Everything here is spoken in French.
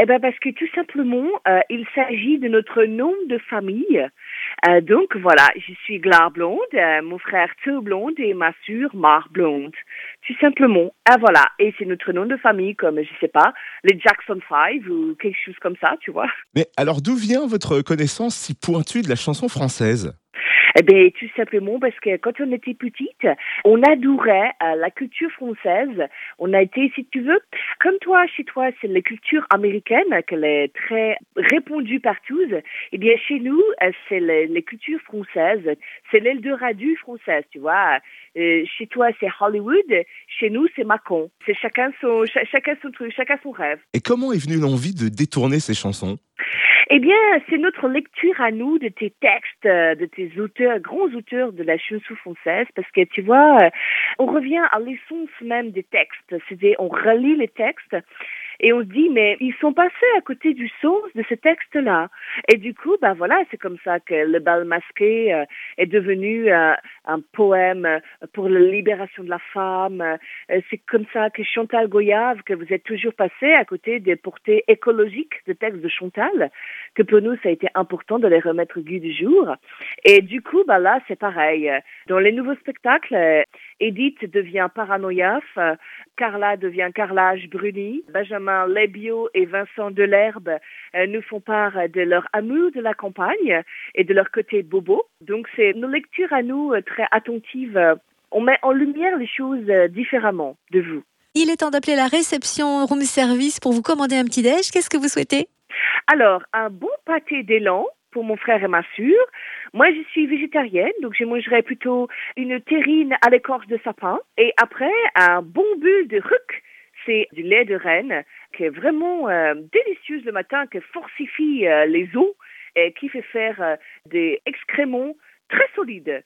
Eh ben parce que tout simplement, euh, il s'agit de notre nom de famille. Euh, donc voilà, je suis Glar Blonde, euh, mon frère Theo Blonde et ma sœur Mar Blonde. Tout simplement. Ah voilà, et c'est notre nom de famille comme, je sais pas, les Jackson Five ou quelque chose comme ça, tu vois. Mais alors d'où vient votre connaissance si pointue de la chanson française? Eh bien, tout simplement parce que quand on était petite, on adorait euh, la culture française. On a été, si tu veux, comme toi, chez toi, c'est la culture américaine qu'elle est très répandue partout. Eh bien, chez nous, c'est les, cultures françaises. C'est l'Eldorado française, tu vois. Euh, chez toi, c'est Hollywood. Chez nous, c'est Macon. C'est chacun son, chacun son truc, chacun son rêve. Et comment est venue l'envie de détourner ces chansons? Eh bien, c'est notre lecture à nous de tes textes, euh, de tes auteurs, grands auteurs de la chanson française, parce que tu vois, euh, on revient à l'essence même des textes. C'est-à-dire, on relit les textes et on se dit, mais ils sont passés à côté du sens de ce texte-là. Et du coup, ben voilà, c'est comme ça que le bal masqué euh, est devenu euh, un poème euh, pour la libération de la femme. c'est comme ça que Chantal Goyave, que vous êtes toujours passé à côté des portées écologiques de textes de Chantal, que pour nous, ça a été important de les remettre au goût du jour. Et du coup, ben là, c'est pareil. Dans les nouveaux spectacles, Edith devient paranoïaf, Carla devient Carlage Bruni, Benjamin Lebio et Vincent Delerbe euh, nous font part de leur amour de la campagne et de leur côté bobo. Donc c'est nos lectures à nous euh, très attentives. On met en lumière les choses euh, différemment de vous. Il est temps d'appeler la réception room service pour vous commander un petit déj. Qu'est-ce que vous souhaitez? Alors, un bon pâté d'élan pour mon frère et ma sœur. Moi, je suis végétarienne, donc je mangerai plutôt une terrine à l'écorce de sapin. Et après, un bon bulle de ruc, c'est du lait de renne, qui est vraiment euh, délicieux le matin, qui fortifie euh, les os et qui fait faire euh, des excréments très solides.